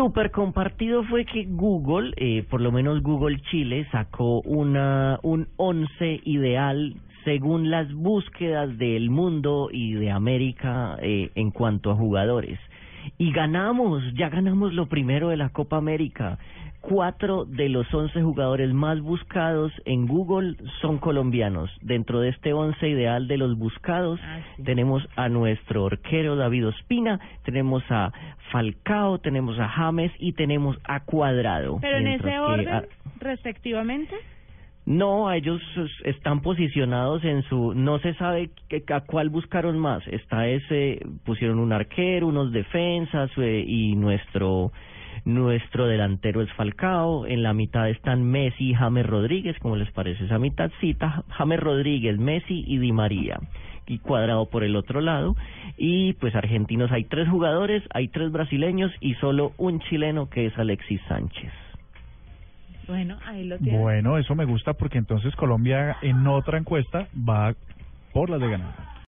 Súper compartido fue que Google, eh, por lo menos Google Chile, sacó una un once ideal según las búsquedas del mundo y de América eh, en cuanto a jugadores. Y ganamos, ya ganamos lo primero de la Copa América. Cuatro de los once jugadores más buscados en Google son colombianos. Dentro de este once ideal de los buscados Ah, sí. tenemos a nuestro arquero David Ospina, tenemos a Falcao, tenemos a James y tenemos a Cuadrado. Pero en ese que orden, a- respectivamente. No, ellos es- están posicionados en su, no se sabe a cuál buscaron más. Está ese, pusieron un arquero, unos defensas eh, y nuestro nuestro delantero es Falcao. En la mitad están Messi y James Rodríguez, como les parece esa mitadcita. James Rodríguez, Messi y Di María. Y cuadrado por el otro lado. Y pues argentinos hay tres jugadores, hay tres brasileños y solo un chileno que es Alexis Sánchez. Bueno, ahí lo. Bueno, eso me gusta porque entonces Colombia en otra encuesta va por las de ganar.